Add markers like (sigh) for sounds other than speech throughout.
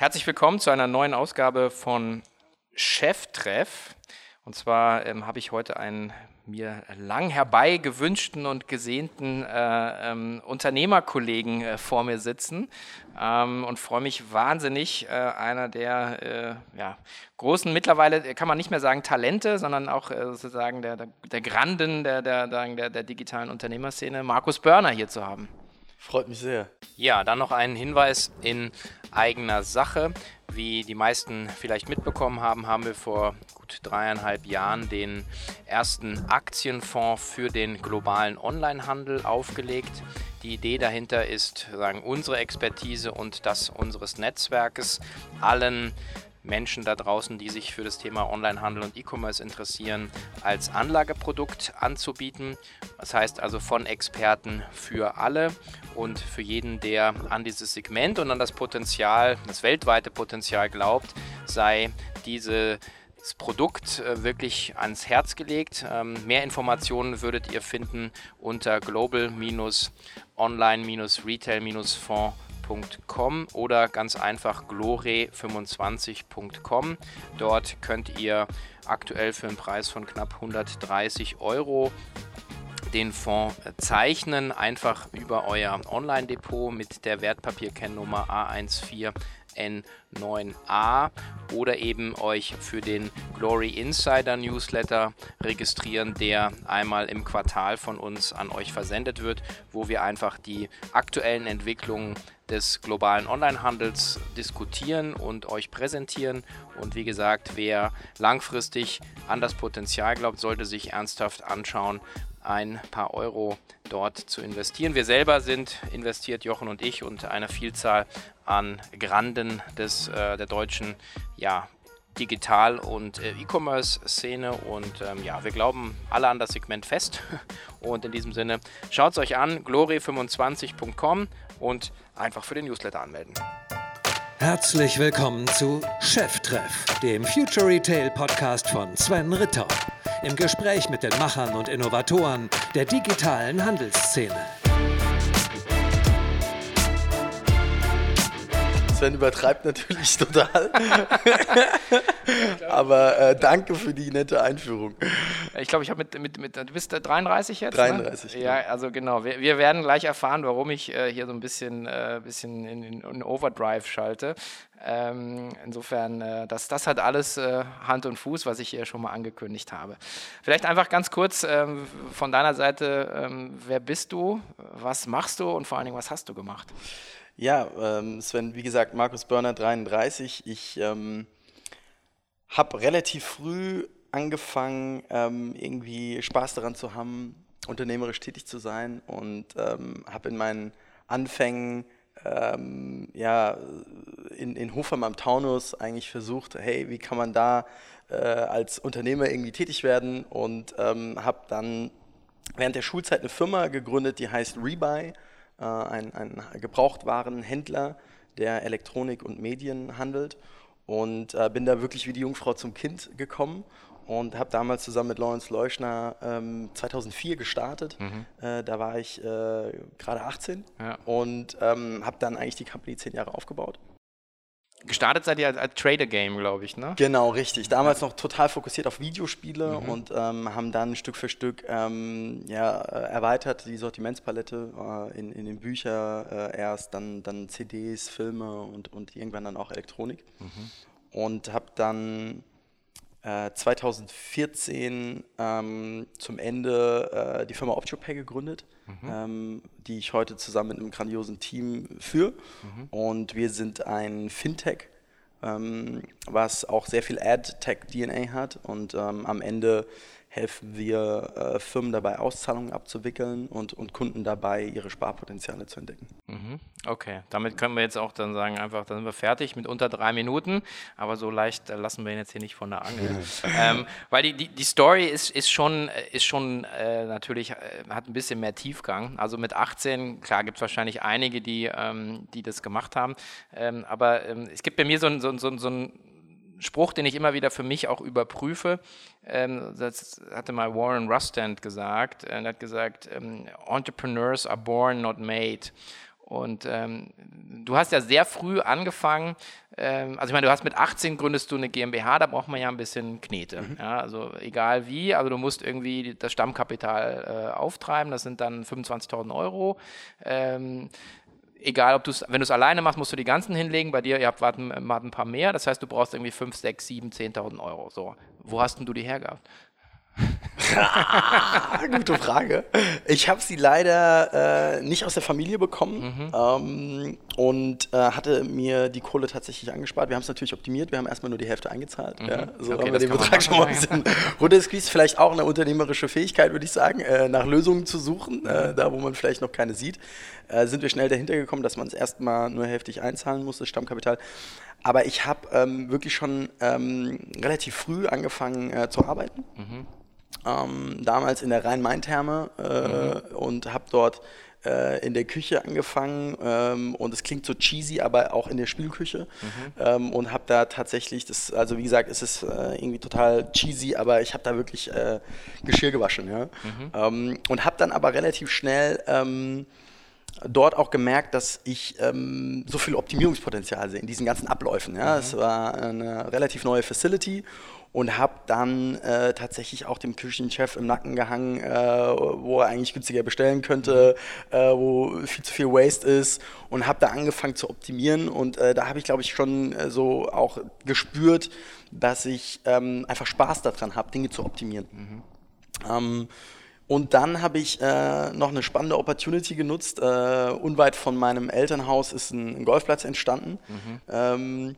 herzlich willkommen zu einer neuen Ausgabe von Cheftreff. Und zwar ähm, habe ich heute einen mir lang herbei gewünschten und gesehnten äh, ähm, Unternehmerkollegen äh, vor mir sitzen ähm, und freue mich wahnsinnig, äh, einer der äh, ja, großen, mittlerweile kann man nicht mehr sagen Talente, sondern auch äh, sozusagen der, der, der Granden der, der, der, der digitalen Unternehmerszene, Markus Börner, hier zu haben. Freut mich sehr. Ja, dann noch ein Hinweis in eigener Sache. Wie die meisten vielleicht mitbekommen haben, haben wir vor gut dreieinhalb Jahren den ersten Aktienfonds für den globalen Onlinehandel aufgelegt. Die Idee dahinter ist, sagen, unsere Expertise und das unseres Netzwerkes allen Menschen da draußen, die sich für das Thema Onlinehandel und E-Commerce interessieren, als Anlageprodukt anzubieten. Das heißt also von Experten für alle und für jeden, der an dieses Segment und an das Potenzial, das weltweite Potenzial glaubt, sei diese das Produkt äh, wirklich ans Herz gelegt. Ähm, mehr Informationen würdet ihr finden unter global-online-retail-fonds.com glore25.com oder ganz einfach glore25.com. Dort könnt ihr aktuell für einen Preis von knapp 130 Euro den Fonds zeichnen, einfach über euer Online-Depot mit der Wertpapierkennnummer A14 N9A oder eben euch für den Glory Insider Newsletter registrieren, der einmal im Quartal von uns an euch versendet wird, wo wir einfach die aktuellen Entwicklungen des globalen Onlinehandels diskutieren und euch präsentieren. Und wie gesagt, wer langfristig an das Potenzial glaubt, sollte sich ernsthaft anschauen, ein paar Euro dort zu investieren. Wir selber sind investiert, Jochen und ich, und eine Vielzahl an Granden des, äh, der deutschen ja, Digital- und äh, E-Commerce-Szene. Und ähm, ja, wir glauben alle an das Segment fest. (laughs) Und in diesem Sinne, schaut es euch an, glory25.com und einfach für den Newsletter anmelden. Herzlich willkommen zu Cheftreff, dem Future Retail Podcast von Sven Ritter. Im Gespräch mit den Machern und Innovatoren der digitalen Handelsszene. Sven übertreibt natürlich (laughs) total. (laughs) Aber äh, danke für die nette Einführung. Ich glaube, ich habe mit, mit, mit, du bist 33 jetzt? 33. Ne? Ja, also genau. Wir, wir, werden gleich erfahren, warum ich äh, hier so ein bisschen, äh, bisschen in, in, Overdrive schalte. Ähm, insofern, äh, das, das hat alles äh, Hand und Fuß, was ich hier schon mal angekündigt habe. Vielleicht einfach ganz kurz ähm, von deiner Seite, ähm, wer bist du, was machst du und vor allen Dingen, was hast du gemacht? Ja, ähm, Sven, wie gesagt, Markus Börner 33. Ich ähm, habe relativ früh angefangen, ähm, irgendwie Spaß daran zu haben, unternehmerisch tätig zu sein und habe in meinen Anfängen ähm, ja, in, in Hofheim am Taunus eigentlich versucht, hey, wie kann man da äh, als Unternehmer irgendwie tätig werden und ähm, habe dann während der Schulzeit eine Firma gegründet, die heißt Rebuy äh, ein, ein Gebrauchtwarenhändler, der Elektronik und Medien handelt. Und äh, bin da wirklich wie die Jungfrau zum Kind gekommen und habe damals zusammen mit Lawrence Leuschner ähm, 2004 gestartet. Mhm. Äh, da war ich äh, gerade 18 ja. und ähm, habe dann eigentlich die Company zehn Jahre aufgebaut. Gestartet seid ihr als, als Trader-Game, glaube ich, ne? Genau, richtig. Damals ja. noch total fokussiert auf Videospiele mhm. und ähm, haben dann Stück für Stück ähm, ja, äh, erweitert die Sortimentspalette äh, in, in den Bücher äh, erst, dann, dann CDs, Filme und, und irgendwann dann auch Elektronik. Mhm. Und habe dann 2014 äh, ähm, zum Ende äh, die Firma OptioPay gegründet, mhm. ähm, die ich heute zusammen mit einem grandiosen Team führe. Mhm. Und wir sind ein Fintech, ähm, was auch sehr viel Ad-Tech-DNA hat und ähm, am Ende helfen wir äh, Firmen dabei, Auszahlungen abzuwickeln und, und Kunden dabei, ihre Sparpotenziale zu entdecken. Mhm. Okay, damit können wir jetzt auch dann sagen, einfach, dann sind wir fertig mit unter drei Minuten, aber so leicht äh, lassen wir ihn jetzt hier nicht von der Angel. ähm, weil die, die, die, Story ist, ist schon, ist schon äh, natürlich, äh, hat ein bisschen mehr Tiefgang. Also mit 18, klar, gibt es wahrscheinlich einige, die, ähm, die das gemacht haben, ähm, aber ähm, es gibt bei mir so ein, so, so, so ein Spruch, den ich immer wieder für mich auch überprüfe. Ähm, das hatte mal Warren Rustand gesagt. Er hat gesagt, ähm, Entrepreneurs are born, not made. Und ähm, du hast ja sehr früh angefangen, ähm, also ich meine, du hast mit 18 gründest du eine GmbH, da braucht man ja ein bisschen Knete. Mhm. Ja, also egal wie, also du musst irgendwie das Stammkapital äh, auftreiben, das sind dann 25.000 Euro. Ähm, egal ob du es, wenn du es alleine machst, musst du die ganzen hinlegen. Bei dir, ihr habt warten, ein paar mehr. Das heißt, du brauchst irgendwie 5, 6, 7, 10.000 Euro. So, wo hast denn du die hergehabt? (laughs) Gute Frage. Ich habe sie leider äh, nicht aus der Familie bekommen mhm. ähm, und äh, hatte mir die Kohle tatsächlich angespart. Wir haben es natürlich optimiert, wir haben erstmal nur die Hälfte eingezahlt. Mhm. Ja, so okay, haben wir den Betrag schon mal ein bisschen runtergesqueezed. Vielleicht auch eine unternehmerische Fähigkeit, würde ich sagen, äh, nach Lösungen zu suchen, äh, da wo man vielleicht noch keine sieht. Äh, sind wir schnell dahinter gekommen, dass man es erstmal nur hälftig einzahlen muss, das Stammkapital. Aber ich habe ähm, wirklich schon ähm, relativ früh angefangen äh, zu arbeiten. Mhm ähm, damals in der Rhein-Main-Therme äh, mhm. und habe dort äh, in der Küche angefangen ähm, und es klingt so cheesy, aber auch in der Spielküche mhm. ähm, und habe da tatsächlich, das, also wie gesagt, es ist äh, irgendwie total cheesy, aber ich habe da wirklich äh, Geschirr gewaschen, ja. Mhm. Ähm, und habe dann aber relativ schnell ähm, dort auch gemerkt, dass ich ähm, so viel Optimierungspotenzial sehe in diesen ganzen Abläufen. Ja. Mhm. Es war eine relativ neue Facility und habe dann äh, tatsächlich auch dem Küchenchef im Nacken gehangen, äh, wo er eigentlich günstiger bestellen könnte, äh, wo viel zu viel Waste ist und habe da angefangen zu optimieren und äh, da habe ich glaube ich schon äh, so auch gespürt, dass ich ähm, einfach Spaß daran habe, Dinge zu optimieren. Mhm. Ähm, und dann habe ich äh, noch eine spannende Opportunity genutzt. Äh, unweit von meinem Elternhaus ist ein, ein Golfplatz entstanden. Mhm. Ähm,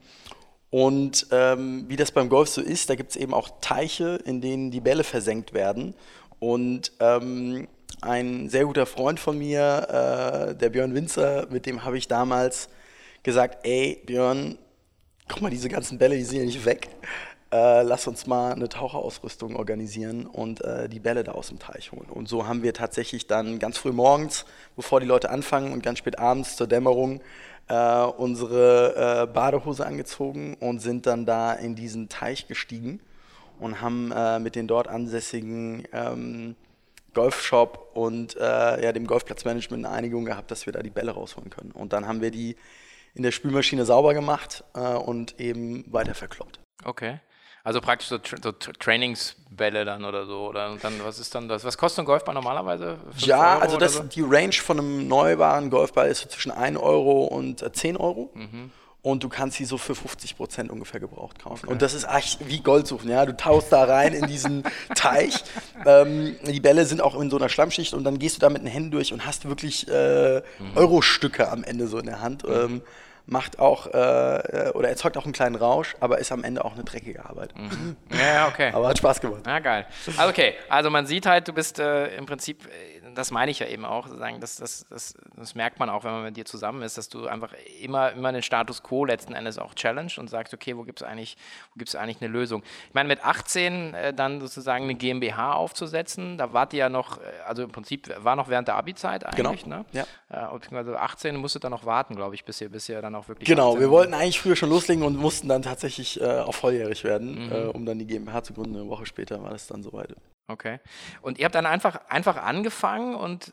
und ähm, wie das beim Golf so ist, da gibt es eben auch Teiche, in denen die Bälle versenkt werden. Und ähm, ein sehr guter Freund von mir, äh, der Björn Winzer, mit dem habe ich damals gesagt, ey Björn, guck mal, diese ganzen Bälle, die sind ja nicht weg. Äh, lass uns mal eine Taucherausrüstung organisieren und äh, die Bälle da aus dem Teich holen. Und so haben wir tatsächlich dann ganz früh morgens, bevor die Leute anfangen und ganz spät abends zur Dämmerung äh, unsere äh, Badehose angezogen und sind dann da in diesen Teich gestiegen und haben äh, mit den dort ansässigen ähm, Golfshop und äh, ja, dem Golfplatzmanagement eine Einigung gehabt, dass wir da die Bälle rausholen können. Und dann haben wir die in der Spülmaschine sauber gemacht äh, und eben weiter verkloppt. Okay. Also praktisch so, so Trainingsbälle dann oder so. Oder und dann, was ist dann das? Was kostet ein Golfball normalerweise? Ja, also das, so? die Range von einem neubaren Golfball ist so zwischen 1 Euro und 10 äh, Euro. Mhm. Und du kannst sie so für 50 Prozent ungefähr gebraucht kaufen. Okay. Und das ist echt wie Gold suchen. Ja? Du tauchst da rein in diesen (laughs) Teich. Ähm, die Bälle sind auch in so einer Schlammschicht und dann gehst du da mit den Händen durch und hast wirklich äh, mhm. Euro-Stücke am Ende so in der Hand. Mhm. Ähm, macht auch äh, oder erzeugt auch einen kleinen Rausch, aber ist am Ende auch eine dreckige Arbeit. Mhm. Ja, okay. aber hat Spaß gemacht. Ja, geil. Also okay, also man sieht halt, du bist äh, im Prinzip äh, das meine ich ja eben auch, sagen, das, das, das, das, merkt man auch, wenn man mit dir zusammen ist, dass du einfach immer, immer den Status quo letzten Endes auch challenge und sagst, okay, wo gibt es eigentlich, eigentlich eine Lösung? Ich meine, mit 18 äh, dann sozusagen eine GmbH aufzusetzen, da wart ihr ja noch, äh, also im Prinzip war noch während der Abi-Zeit eigentlich, genau. ne? Ja. Äh, beziehungsweise 18 musstet dann noch warten, glaube ich, bis ihr, bis ihr dann auch wirklich. Genau, wir wollten eigentlich früher schon loslegen und mussten dann tatsächlich äh, auch volljährig werden, mhm. äh, um dann die GmbH zu gründen. Eine Woche später war das dann soweit. Okay. Und ihr habt dann einfach, einfach angefangen und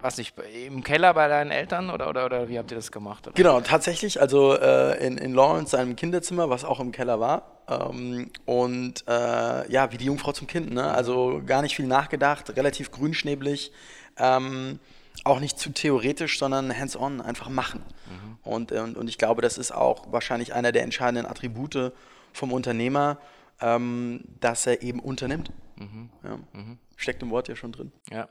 was nicht, im Keller bei deinen Eltern oder, oder, oder wie habt ihr das gemacht? Oder? Genau, tatsächlich, also äh, in, in Lawrence, seinem Kinderzimmer, was auch im Keller war. Ähm, und äh, ja, wie die Jungfrau zum Kind, ne? Also gar nicht viel nachgedacht, relativ grünschnäblig. Ähm, auch nicht zu theoretisch, sondern hands-on, einfach machen. Mhm. Und, äh, und, und ich glaube, das ist auch wahrscheinlich einer der entscheidenden Attribute vom Unternehmer, ähm, dass er eben unternimmt. Mhm. Ja. Mhm. Steckt im Wort ja schon drin. Ja.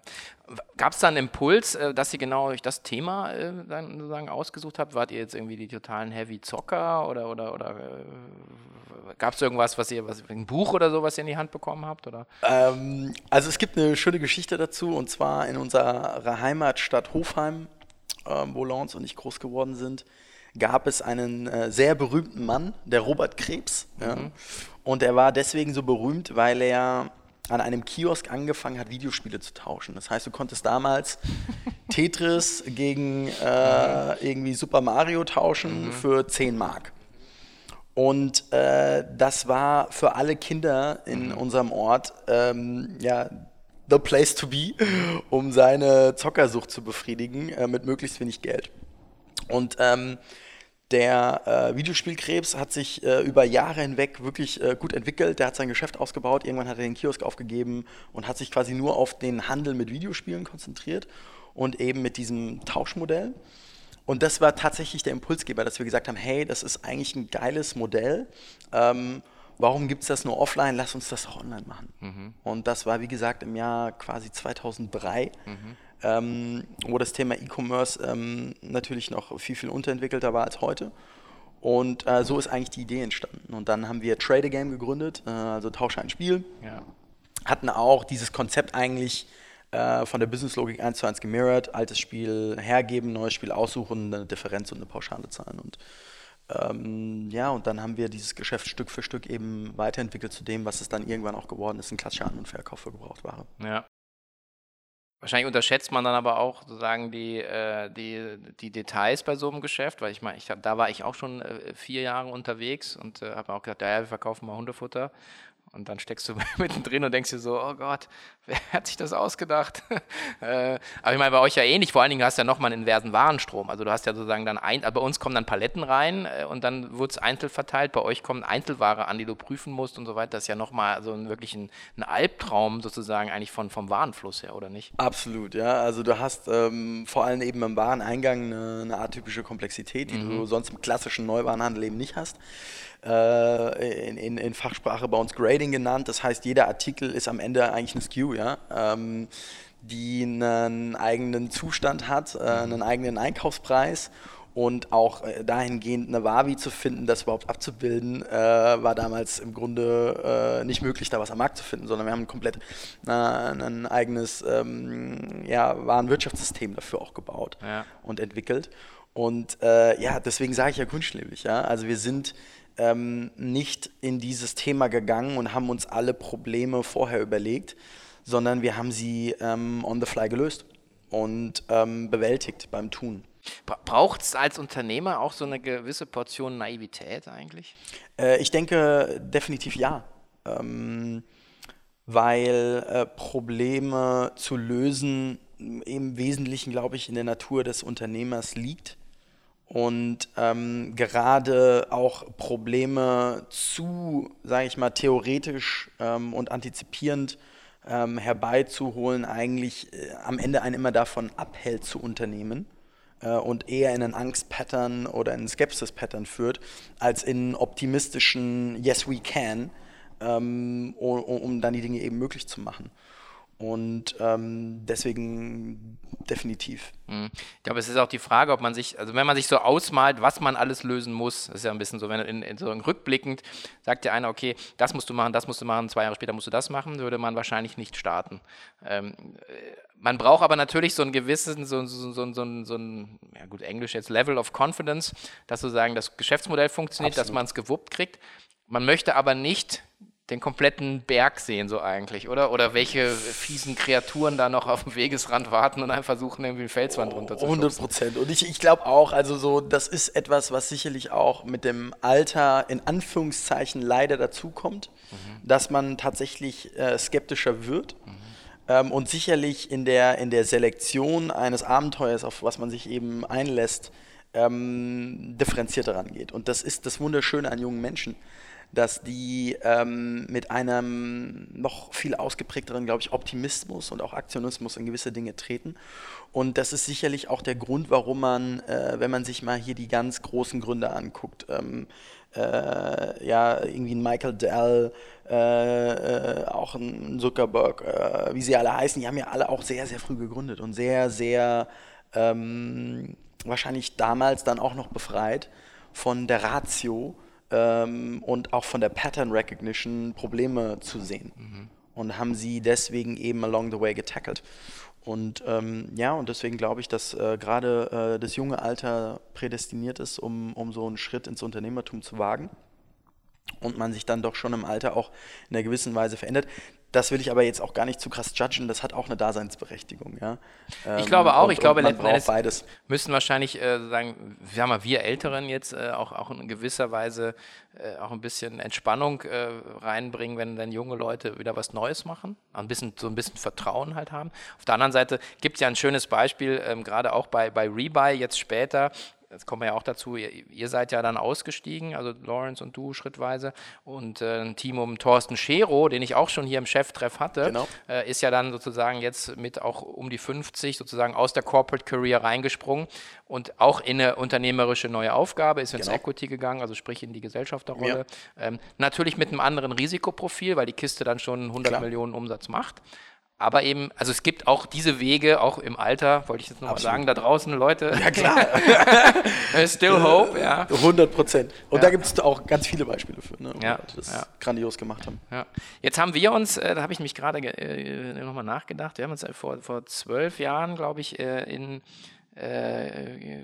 Gab es da einen Impuls, äh, dass ihr genau euch das Thema äh, dann sozusagen ausgesucht habt? Wart ihr jetzt irgendwie die totalen Heavy Zocker oder, oder, oder äh, gab es irgendwas, was ihr, was, ein Buch oder so, was ihr in die Hand bekommen habt? Oder? Ähm, also es gibt eine schöne Geschichte dazu und zwar in unserer Heimatstadt Hofheim, ähm, wo Lawrence und ich groß geworden sind, gab es einen äh, sehr berühmten Mann, der Robert Krebs. Mhm. Ja. Und er war deswegen so berühmt, weil er an einem Kiosk angefangen hat, Videospiele zu tauschen. Das heißt, du konntest damals (laughs) Tetris gegen äh, irgendwie Super Mario tauschen mhm. für 10 Mark. Und äh, das war für alle Kinder in mhm. unserem Ort ähm, ja, the place to be, um seine Zockersucht zu befriedigen äh, mit möglichst wenig Geld. Und ähm, der äh, Videospielkrebs hat sich äh, über Jahre hinweg wirklich äh, gut entwickelt. Der hat sein Geschäft ausgebaut. Irgendwann hat er den Kiosk aufgegeben und hat sich quasi nur auf den Handel mit Videospielen konzentriert und eben mit diesem Tauschmodell. Und das war tatsächlich der Impulsgeber, dass wir gesagt haben, hey, das ist eigentlich ein geiles Modell. Ähm, warum gibt es das nur offline? Lass uns das auch online machen. Mhm. Und das war, wie gesagt, im Jahr quasi 2003, mhm. Ähm, wo das Thema E-Commerce ähm, natürlich noch viel, viel unterentwickelter war als heute. Und äh, so ist eigentlich die Idee entstanden. Und dann haben wir Trade a Game gegründet, äh, also Tausche ein Spiel. Ja. Hatten auch dieses Konzept eigentlich äh, von der Businesslogik 1 zu 1 gemirrored. Altes Spiel hergeben, neues Spiel aussuchen, eine Differenz und eine Pauschale zahlen. Und ähm, ja, und dann haben wir dieses Geschäft Stück für Stück eben weiterentwickelt zu dem, was es dann irgendwann auch geworden ist, ein klassischer An- und Verkauf für Gebrauchtware. Ja. Wahrscheinlich unterschätzt man dann aber auch sozusagen die, äh, die, die Details bei so einem Geschäft, weil ich meine, ich, da war ich auch schon äh, vier Jahre unterwegs und äh, habe auch gesagt, ja, wir verkaufen mal Hundefutter. Und dann steckst du (laughs) mittendrin und denkst dir so, oh Gott, wer hat sich das ausgedacht? (laughs) äh, aber ich meine, bei euch ja ähnlich, vor allen Dingen hast du ja nochmal einen inversen Warenstrom. Also du hast ja sozusagen dann, ein, also bei uns kommen dann Paletten rein äh, und dann wird es einzeln verteilt. Bei euch kommen Einzelware an, die du prüfen musst und so weiter. Das ist ja nochmal so ein, wirklich ein, ein, Albtraum sozusagen eigentlich von, vom Warenfluss her, oder nicht? Absolut, ja. Also du hast ähm, vor allem eben im Wareneingang eine, eine atypische Komplexität, die mhm. du sonst im klassischen Neuwarenhandel eben nicht hast äh, in, in, in, Fachsprache bei uns Grading genannt. Das heißt, jeder Artikel ist am Ende eigentlich eine SKU, ja, ähm, die einen eigenen Zustand hat, äh, einen eigenen Einkaufspreis und auch äh, dahingehend eine Wavi zu finden, das überhaupt abzubilden, äh, war damals im Grunde äh, nicht möglich, da was am Markt zu finden, sondern wir haben komplett äh, ein eigenes ähm, ja, Warenwirtschaftssystem dafür auch gebaut ja. und entwickelt. Und äh, ja, deswegen sage ich ja kunstschlebig, ja. Also wir sind ähm, nicht in dieses Thema gegangen und haben uns alle Probleme vorher überlegt, sondern wir haben sie ähm, on the fly gelöst und ähm, bewältigt beim Tun. Braucht es als Unternehmer auch so eine gewisse Portion Naivität eigentlich? Äh, ich denke definitiv ja. Ähm, weil äh, Probleme zu lösen im Wesentlichen, glaube ich, in der Natur des Unternehmers liegt und ähm, gerade auch Probleme zu, sage ich mal, theoretisch ähm, und antizipierend ähm, herbeizuholen, eigentlich äh, am Ende einen immer davon abhält zu unternehmen äh, und eher in einen Angstpattern oder in einen Skepsis-Pattern führt, als in optimistischen Yes, we can, ähm, um, um dann die Dinge eben möglich zu machen. Und ähm, deswegen definitiv. Mhm. Ich glaube, es ist auch die Frage, ob man sich, also wenn man sich so ausmalt, was man alles lösen muss, das ist ja ein bisschen so, wenn in, in so rückblickend sagt ja einer, okay, das musst du machen, das musst du machen, zwei Jahre später musst du das machen, würde man wahrscheinlich nicht starten. Ähm, äh, man braucht aber natürlich so ein gewisses, so, so, so, so, so ein, ja gut, Englisch jetzt, Level of Confidence, dass sozusagen das Geschäftsmodell funktioniert, Absolut. dass man es gewuppt kriegt. Man möchte aber nicht den kompletten Berg sehen, so eigentlich, oder? Oder welche fiesen Kreaturen da noch auf dem Wegesrand warten und einfach versuchen, irgendwie eine Felswand runter zu 100 Prozent. Und ich, ich glaube auch, also so, das ist etwas, was sicherlich auch mit dem Alter in Anführungszeichen leider dazukommt, mhm. dass man tatsächlich äh, skeptischer wird. Mhm. Ähm, und sicherlich in der, in der Selektion eines Abenteuers, auf was man sich eben einlässt, ähm, differenzierter rangeht. Und das ist das Wunderschöne an jungen Menschen dass die ähm, mit einem noch viel ausgeprägteren, glaube ich, Optimismus und auch Aktionismus in gewisse Dinge treten. Und das ist sicherlich auch der Grund, warum man, äh, wenn man sich mal hier die ganz großen Gründe anguckt, ähm, äh, ja, irgendwie ein Michael Dell, äh, äh auch ein Zuckerberg, äh, wie sie alle heißen, die haben ja alle auch sehr, sehr früh gegründet und sehr, sehr ähm, wahrscheinlich damals dann auch noch befreit von der Ratio ähm, und auch von der Pattern Recognition Probleme zu sehen. Mhm. Und haben sie deswegen eben along the way getackelt. Und ähm, ja, und deswegen glaube ich, dass äh, gerade äh, das junge Alter prädestiniert ist, um, um so einen Schritt ins Unternehmertum zu wagen. Und man sich dann doch schon im Alter auch in einer gewissen Weise verändert. Das will ich aber jetzt auch gar nicht zu krass judgen, das hat auch eine Daseinsberechtigung. Ja? ich glaube ähm, auch, und, ich glaube, letzten Endes beides. müssen wahrscheinlich äh, sagen, wir, wir Älteren jetzt äh, auch, auch in gewisser Weise äh, auch ein bisschen Entspannung äh, reinbringen, wenn dann junge Leute wieder was Neues machen, ein bisschen, so ein bisschen Vertrauen halt haben. Auf der anderen Seite gibt es ja ein schönes Beispiel, ähm, gerade auch bei, bei Rebuy jetzt später, jetzt kommen wir ja auch dazu, ihr, ihr, seid ja dann ausgestiegen, also Lawrence und du schrittweise. Und äh, ein Team um Thorsten Schero, den ich auch schon hier im Cheftreff hatte, genau. äh, ist ja dann sozusagen jetzt mit auch um die 50 sozusagen aus der Corporate Career reingesprungen und auch in eine unternehmerische neue Aufgabe, ist ins genau. Equity gegangen, also sprich in die Gesellschafterrolle. Ja. Ähm, natürlich mit einem anderen Risikoprofil, weil die Kiste dann schon 100 Klar. Millionen Umsatz macht. Aber eben, also es gibt auch diese Wege, auch im Alter, wollte ich jetzt nochmal sagen, da draußen, Leute. Ja, klar. (laughs) Still hope, ja. 100 Prozent. Und ja. da gibt es auch ganz viele Beispiele für, ne, ja. das ja. grandios gemacht haben. Ja. Jetzt haben wir uns, äh, da habe ich mich gerade äh, nochmal nachgedacht, wir haben uns vor, vor zwölf Jahren, glaube ich, äh, in äh,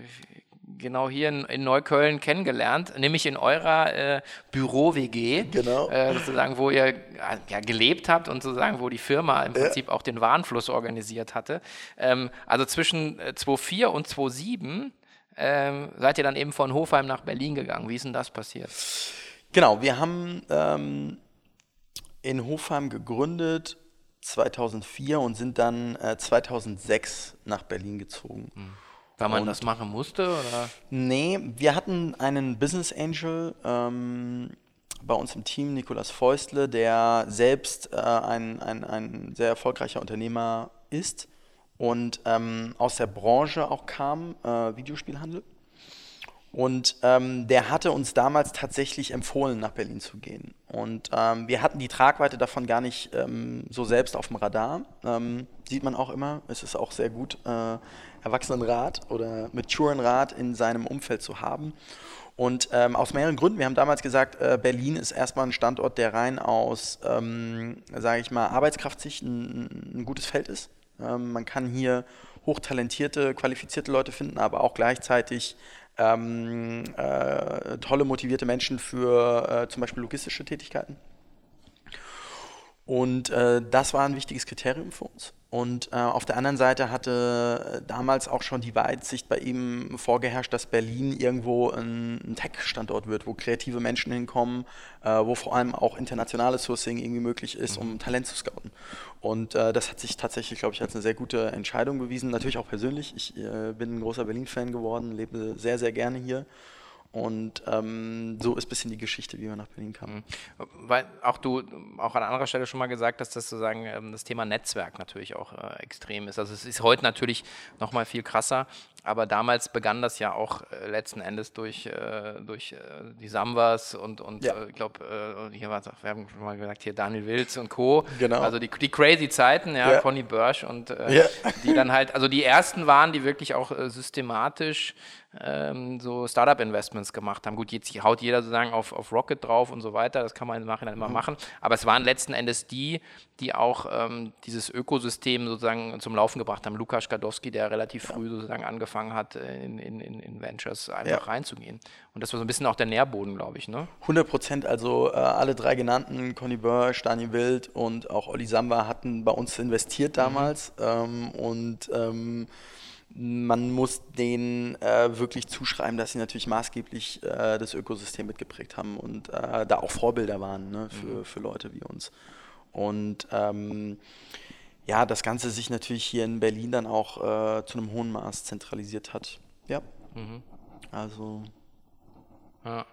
genau hier in, in, Neukölln kennengelernt, nämlich in eurer äh, Büro-WG, genau. äh, sozusagen, wo ihr ja, gelebt habt und sozusagen, wo die Firma im Prinzip ja. auch den Warenfluss organisiert hatte. Ähm, also zwischen 2004 äh, und 2007 ähm, seid ihr dann eben von Hofheim nach Berlin gegangen. Wie ist denn das passiert? Genau, wir haben ähm, in Hofheim gegründet 2004 und sind dann äh, 2006 nach Berlin gezogen. Mhm. Weil man und das machen musste? Oder? Nee, wir hatten einen Business Angel ähm, bei uns im Team, Nikolas Feustle, der selbst äh, ein, ein, ein sehr erfolgreicher Unternehmer ist und ähm, aus der Branche auch kam, äh, Videospielhandel. Und ähm, der hatte uns damals tatsächlich empfohlen, nach Berlin zu gehen. Und ähm, wir hatten die Tragweite davon gar nicht ähm, so selbst auf dem Radar. Ähm, sieht man auch immer. Es ist auch sehr gut, äh, Erwachsenenrat oder Maturenrat in seinem Umfeld zu haben. Und ähm, aus mehreren Gründen. Wir haben damals gesagt, äh, Berlin ist erstmal ein Standort, der rein aus, ähm, sage ich mal, Arbeitskraftsicht ein, ein, gutes Feld ist. Ähm, man kann hier hochtalentierte, qualifizierte Leute finden, aber auch gleichzeitig ähm, äh, tolle, motivierte Menschen für äh, zum Beispiel logistische Tätigkeiten. Und äh, das war ein wichtiges Kriterium für uns. Und äh, auf der anderen Seite hatte äh, damals auch schon die Weitsicht bei ihm vorgeherrscht, dass Berlin irgendwo ein, ein Tech-Standort wird, wo kreative Menschen hinkommen, äh, wo vor allem auch internationales Sourcing irgendwie möglich ist, um mhm. Talent zu scouten. Und äh, das hat sich tatsächlich, glaube ich, als eine sehr gute Entscheidung bewiesen. Natürlich auch persönlich. Ich äh, bin ein großer Berlin-Fan geworden, lebe sehr, sehr gerne hier. Und ähm, so ist ein bisschen die Geschichte, wie wir nach Berlin kamen. Mhm. Weil auch du auch an anderer Stelle schon mal gesagt hast, dass sozusagen ähm, das Thema Netzwerk natürlich auch äh, extrem ist. Also es ist heute natürlich noch mal viel krasser, aber damals begann das ja auch äh, letzten Endes durch, äh, durch äh, die Sambas und, und ja. Äh, ich glaube, äh, hier war es auch, wir haben schon mal gesagt, hier Daniel Wilz und Co. Genau. Also die, die crazy Zeiten, ja, ja. Conny Börsch und ja. die dann halt, also die ersten waren, die wirklich auch systematisch ähm, so Startup-Investments gemacht haben. Gut, jetzt haut jeder sozusagen auf, auf Rocket drauf und so weiter, das kann man im Nachhinein immer mhm. machen, aber es waren letzten Endes die, die auch ähm, dieses Ökosystem sozusagen zum Laufen gebracht haben. Lukas Skadowski, der relativ früh sozusagen angefangen hat, in, in, in Ventures einfach ja. reinzugehen. Und das war so ein bisschen auch der Nährboden, glaube ich. Ne? 100 Prozent, also äh, alle drei genannten, Conny Börsch, Dani Wild und auch Olli Samba hatten bei uns investiert mhm. damals mhm. ähm, und ähm, man muss denen äh, wirklich zuschreiben, dass sie natürlich maßgeblich äh, das Ökosystem mitgeprägt haben und äh, da auch Vorbilder waren ne, für, mhm. für Leute wie uns. Und ähm, ja, das Ganze sich natürlich hier in Berlin dann auch äh, zu einem hohen Maß zentralisiert hat. Ja. Mhm. Also. Ja.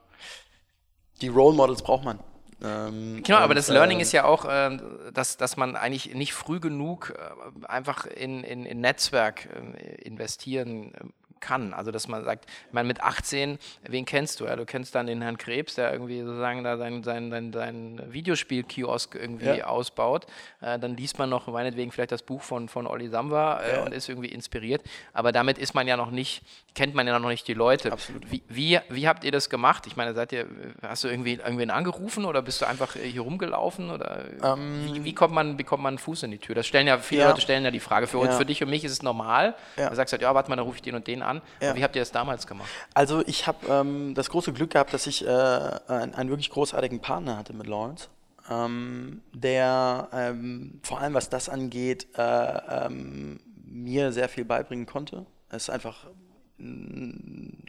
Die Role Models braucht man. Ähm, genau, aber das Learning äh, ist ja auch, äh, dass, dass man eigentlich nicht früh genug äh, einfach in, in, in Netzwerk äh, investieren äh, kann. Also dass man sagt, meine, mit 18, wen kennst du? Ja, du kennst dann den Herrn Krebs, der irgendwie sozusagen da sein, sein, sein, sein Videospiel-Kiosk irgendwie ja. ausbaut. Äh, dann liest man noch meinetwegen vielleicht das Buch von, von Olli Samba äh, ja. und ist irgendwie inspiriert. Aber damit ist man ja noch nicht, kennt man ja noch nicht die Leute. Absolut. Wie, wie, wie habt ihr das gemacht? Ich meine, seid ihr, hast du irgendwie irgendwen angerufen oder bist du einfach hier rumgelaufen? Oder ähm, wie, wie, kommt man, bekommt man einen Fuß in die Tür? Das stellen ja, viele ja. Leute stellen ja die Frage. Für uns, für dich und mich ist es normal. Ja. Du sagst halt, ja, warte mal, dann rufe ich den und den an. Ja. Wie habt ihr das damals gemacht? Also ich habe ähm, das große Glück gehabt, dass ich äh, einen, einen, wirklich großartigen Partner hatte mit Lawrence, ähm, der ähm, vor allem was das angeht, äh, ähm, mir sehr viel beibringen konnte. Er ist einfach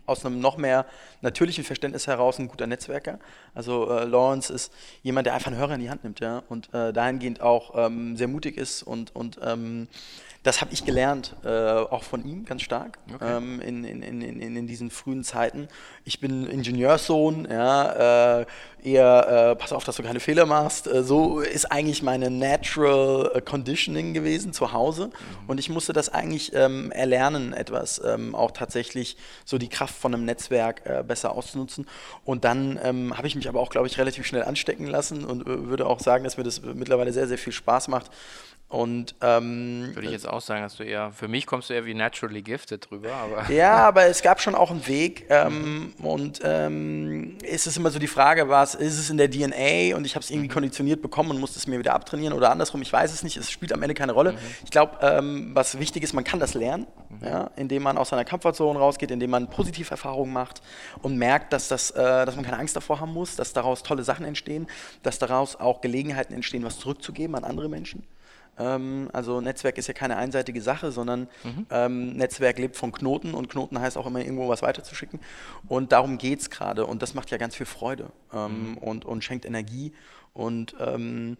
aus einem noch mehr natürlichen Verständnis heraus ein guter Netzwerker. Also äh, Lawrence ist jemand, der einfach einen Hörer in die Hand nimmt, ja, und äh, dahingehend auch ähm, sehr mutig ist und, und ähm, das habe ich gelernt, äh, auch von ihm ganz stark okay. ähm, in, in, in, in, in diesen frühen Zeiten. Ich bin Ingenieurssohn, ja, äh, eher, äh, pass auf, dass du keine Fehler machst. Äh, so ist eigentlich meine Natural äh, Conditioning gewesen zu Hause. Mhm. Und ich musste das eigentlich ähm, erlernen, etwas ähm, auch tatsächlich so die Kraft von einem Netzwerk äh, besser auszunutzen. Und dann ähm, habe ich mich aber auch, glaube ich, relativ schnell anstecken lassen und würde auch sagen, dass mir das mittlerweile sehr, sehr viel Spaß macht. Und ähm, würde ich jetzt auch sagen, dass du eher, für mich kommst du eher wie naturally gifted drüber, aber. (laughs) Ja, aber es gab schon auch einen Weg. Ähm, und ähm, ist es immer so die Frage, was ist es in der DNA und ich habe es irgendwie mhm. konditioniert bekommen und musste es mir wieder abtrainieren oder andersrum, ich weiß es nicht, es spielt am Ende keine Rolle. Mhm. Ich glaube, ähm, was wichtig ist, man kann das lernen, mhm. ja, indem man aus seiner Comfortzone rausgeht, indem man Positiverfahrungen macht und merkt, dass, das, äh, dass man keine Angst davor haben muss, dass daraus tolle Sachen entstehen, dass daraus auch Gelegenheiten entstehen, was zurückzugeben an andere Menschen. Ähm, also Netzwerk ist ja keine einseitige Sache, sondern mhm. ähm, Netzwerk lebt von Knoten und Knoten heißt auch immer irgendwo was weiterzuschicken. Und darum geht es gerade und das macht ja ganz viel Freude ähm, mhm. und, und schenkt Energie. Und ähm,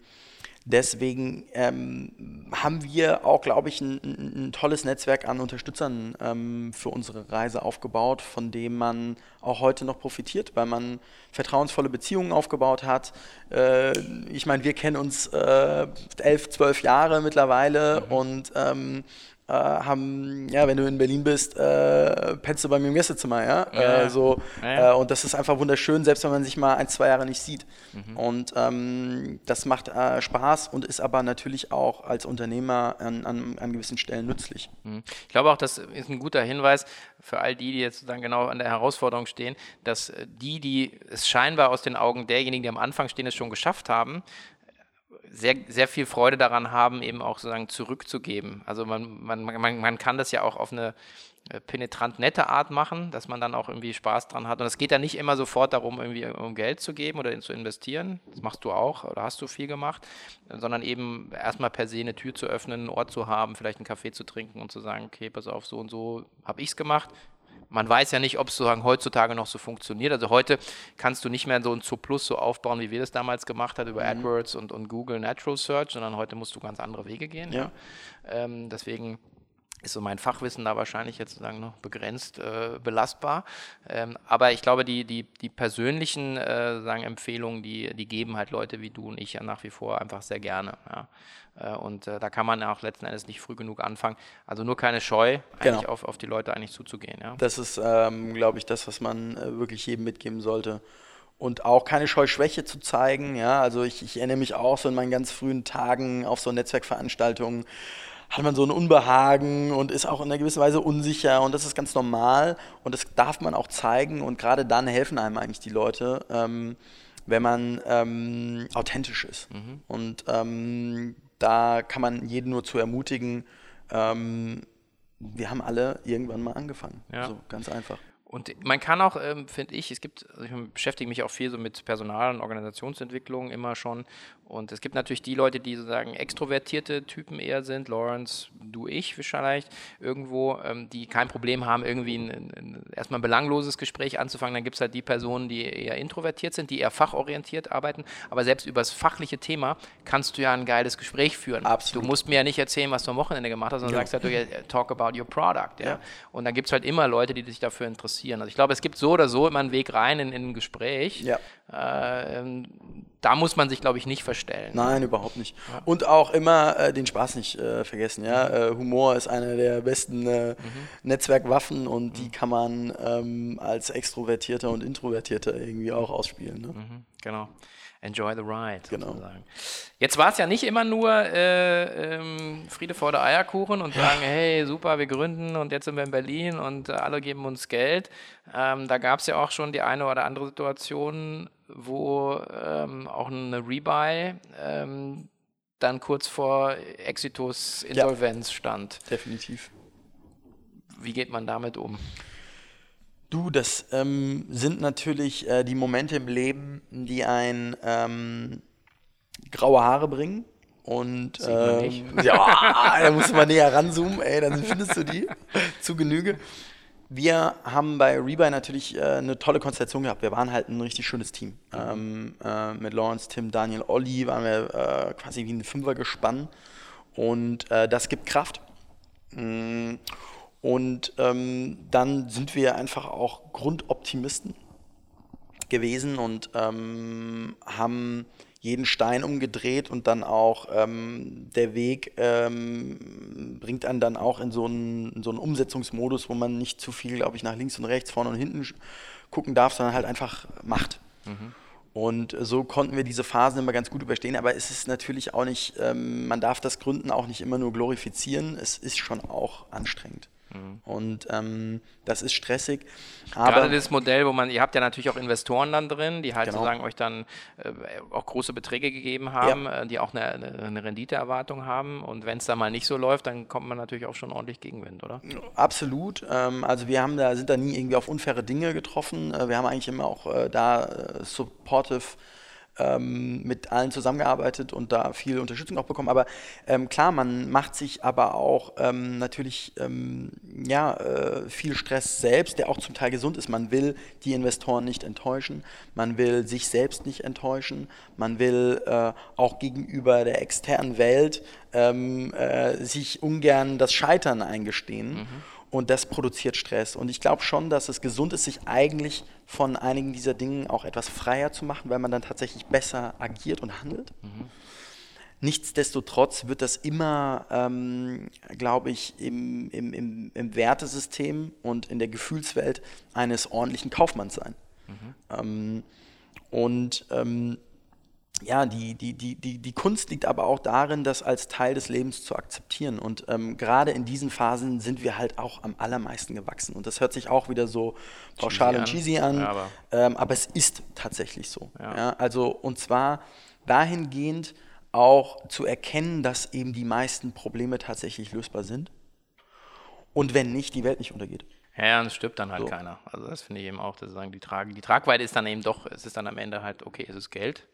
Deswegen ähm, haben wir auch, glaube ich, ein, ein, tolles Netzwerk an Unterstützern ähm, für unsere Reise aufgebaut, von dem man auch heute noch profitiert, weil man vertrauensvolle Beziehungen aufgebaut hat. Äh, ich meine, wir kennen uns äh, elf, zwölf Jahre mittlerweile mhm. und ähm, äh, haben, ja, wenn du in Berlin bist, äh, pennst du bei mir im Gästezimmer, ja. ja, äh, so, ja. Äh, und das ist einfach wunderschön, selbst wenn man sich mal ein, zwei Jahre nicht sieht. Mhm. Und ähm, das macht äh, Spaß und ist aber natürlich auch als Unternehmer an, an, an gewissen Stellen nützlich. Mhm. Ich glaube auch, das ist ein guter Hinweis für all die, die jetzt sozusagen genau an der Herausforderung stehen, dass die, die es scheinbar aus den Augen derjenigen, die am Anfang stehen, es schon geschafft haben, sehr, sehr viel Freude daran haben, eben auch sozusagen zurückzugeben. Also man, man, man, man kann das ja auch auf eine äh, penetrant nette Art machen, dass man dann auch irgendwie Spaß dran hat. Und es geht ja nicht immer sofort darum, irgendwie um Geld zu geben oder zu investieren. Das machst du auch oder hast du viel gemacht, sondern eben erstmal per se eine Tür zu öffnen, einen Ort zu haben, vielleicht einen Kaffee zu trinken und zu sagen, okay, pass auf, so und so habe ich es gemacht man weiß ja nicht, ob es sozusagen heutzutage noch so funktioniert. Also heute kannst du nicht mehr so ein Zooplus so aufbauen, wie wir das damals gemacht haben über mhm. AdWords und, und Google Natural Search, sondern heute musst du ganz andere Wege gehen. Ja. ja. Ähm, deswegen ist so mein Fachwissen da wahrscheinlich jetzt sozusagen noch begrenzt äh, belastbar. Ähm, aber ich glaube, die, die, die persönlichen äh, sagen Empfehlungen, die, die geben halt Leute wie du und ich ja nach wie vor einfach sehr gerne. Ja. Äh, und äh, da kann man auch letzten Endes nicht früh genug anfangen. Also nur keine Scheu, eigentlich genau. auf, auf die Leute eigentlich zuzugehen. Ja. Das ist, ähm, glaube ich, das, was man äh, wirklich jedem mitgeben sollte und auch keine Scheu, Schwäche zu zeigen. Ja, also ich, ich, erinnere mich auch so in meinen ganz frühen Tagen auf so Netzwerkveranstaltungen hat man so ein Unbehagen und ist auch in einer gewissen Weise unsicher und das ist ganz normal und das darf man auch zeigen und gerade dann helfen einem eigentlich die Leute, ähm, wenn man ähm, authentisch ist. Mhm. Und ähm, da kann man jeden nur zu ermutigen, ähm, wir haben alle irgendwann mal angefangen. Ja. So, ganz einfach. Und man kann auch, ähm, finde ich, es gibt, also ich beschäftige mich auch viel so mit Personal- und Organisationsentwicklung immer schon. Und es gibt natürlich die Leute, die sozusagen extrovertierte Typen eher sind, Lawrence, du, ich vielleicht, irgendwo, ähm, die kein Problem haben, irgendwie ein, ein, erstmal ein belangloses Gespräch anzufangen. Dann gibt es halt die Personen, die eher introvertiert sind, die eher fachorientiert arbeiten. Aber selbst über das fachliche Thema kannst du ja ein geiles Gespräch führen. Absolut. Du musst mir ja nicht erzählen, was du am Wochenende gemacht hast, sondern ja. sagst halt, du talk about your product. Ja? ja. Und dann gibt es halt immer Leute, die sich dafür interessieren. Also ich glaube, es gibt so oder so immer einen Weg rein in, in ein Gespräch. Ja. Äh, ähm, da muss man sich, glaube ich, nicht verstellen. Nein, überhaupt nicht. Ja. Und auch immer äh, den Spaß nicht äh, vergessen. Ja? Äh, Humor ist eine der besten äh, mhm. Netzwerkwaffen und mhm. die kann man ähm, als Extrovertierter und Introvertierter irgendwie auch ausspielen. Ne? Mhm. Genau. Enjoy the ride. Genau. Sozusagen. Jetzt war es ja nicht immer nur äh, ähm, Friede vor der Eierkuchen und sagen, hey, super, wir gründen und jetzt sind wir in Berlin und äh, alle geben uns Geld. Ähm, da gab es ja auch schon die eine oder andere Situation, wo ähm, auch eine Rebuy ähm, dann kurz vor Exitus Insolvenz ja, stand. Definitiv. Wie geht man damit um? Du, das ähm, sind natürlich äh, die Momente im Leben, die ein ähm, graue Haare bringen. Und ähm, (laughs) ja, da musst du mal näher ranzoomen, ey, dann findest du die zu Genüge. Wir haben bei Rebuy natürlich äh, eine tolle Konstellation gehabt. Wir waren halt ein richtig schönes Team. Ähm, äh, mit Lawrence, Tim, Daniel, Olli waren wir äh, quasi wie ein Fünfer gespannt. Und äh, das gibt Kraft. Mm, und ähm, dann sind wir einfach auch Grundoptimisten gewesen und ähm, haben jeden Stein umgedreht und dann auch ähm, der Weg ähm, bringt einen dann auch in so, einen, in so einen Umsetzungsmodus, wo man nicht zu viel, glaube ich, nach links und rechts, vorne und hinten gucken darf, sondern halt einfach macht. Mhm. Und so konnten wir diese Phasen immer ganz gut überstehen, aber es ist natürlich auch nicht, ähm, man darf das Gründen auch nicht immer nur glorifizieren, es ist schon auch anstrengend. Und ähm, das ist stressig. Gerade das Modell, wo man, ihr habt ja natürlich auch Investoren dann drin, die halt genau. sozusagen euch dann äh, auch große Beträge gegeben haben, ja. äh, die auch eine, eine Renditeerwartung haben. Und wenn es da mal nicht so läuft, dann kommt man natürlich auch schon ordentlich Gegenwind, oder? Absolut. Ähm, also wir haben da, sind da nie irgendwie auf unfaire Dinge getroffen. Äh, wir haben eigentlich immer auch äh, da äh, supportive ähm, mit allen zusammengearbeitet und da viel Unterstützung auch bekommen. Aber ähm, klar, man macht sich aber auch ähm, natürlich ähm, ja, äh, viel Stress selbst, der auch zum Teil gesund ist. Man will die Investoren nicht enttäuschen, man will sich selbst nicht enttäuschen, man will äh, auch gegenüber der externen Welt ähm, äh, sich ungern das Scheitern eingestehen. Mhm. Und das produziert Stress. Und ich glaube schon, dass es gesund ist, sich eigentlich von einigen dieser Dinge auch etwas freier zu machen, weil man dann tatsächlich besser agiert und handelt. Mhm. Nichtsdestotrotz wird das immer, ähm, glaube ich, im, im, im, im, Wertesystem und in der Gefühlswelt eines ordentlichen Kaufmanns sein. Mhm. Ähm, und ähm, ja, die, die, die, die, die Kunst liegt aber auch darin, das als Teil des Lebens zu akzeptieren. Und ähm, gerade in diesen Phasen sind wir halt auch am allermeisten gewachsen. Und das hört sich auch wieder so pauschal cheesy und cheesy an, ja, aber, ähm, aber, es ist tatsächlich so. Ja. Ja, also, und zwar dahingehend auch zu erkennen, dass eben die meisten Probleme tatsächlich lösbar sind. Und wenn nicht, die Welt nicht untergeht. Ja, und es stirbt dann halt so. keiner. Also das finde ich eben auch, dass sagen, die, Trag die Tragweite ist dann eben doch, es ist dann am Ende halt, okay, es ist Geld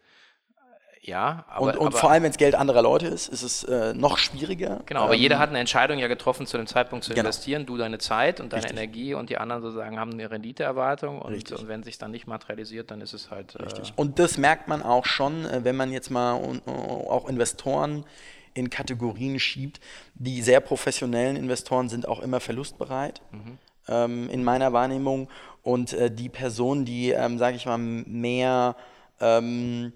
ja, aber, und, und aber, vor allem, wenn es Geld anderer Leute ist, ist es äh, noch schwieriger. Genau, aber ähm, jeder hat eine Entscheidung ja getroffen, zu dem Zeitpunkt zu genau. investieren. Du deine Zeit und deine Richtig. Energie und die anderen sozusagen haben eine Renditeerwartung. Und, und wenn sich dann nicht materialisiert, dann ist es halt. Äh, Richtig. Und das merkt man auch schon, äh, wenn man jetzt mal uh, auch Investoren in Kategorien schiebt. Die sehr professionellen Investoren sind auch immer verlustbereit. Mhm. Ähm, in meiner Wahrnehmung. Und äh, die Personen, die, ähm, sage ich mal, mehr. Ähm,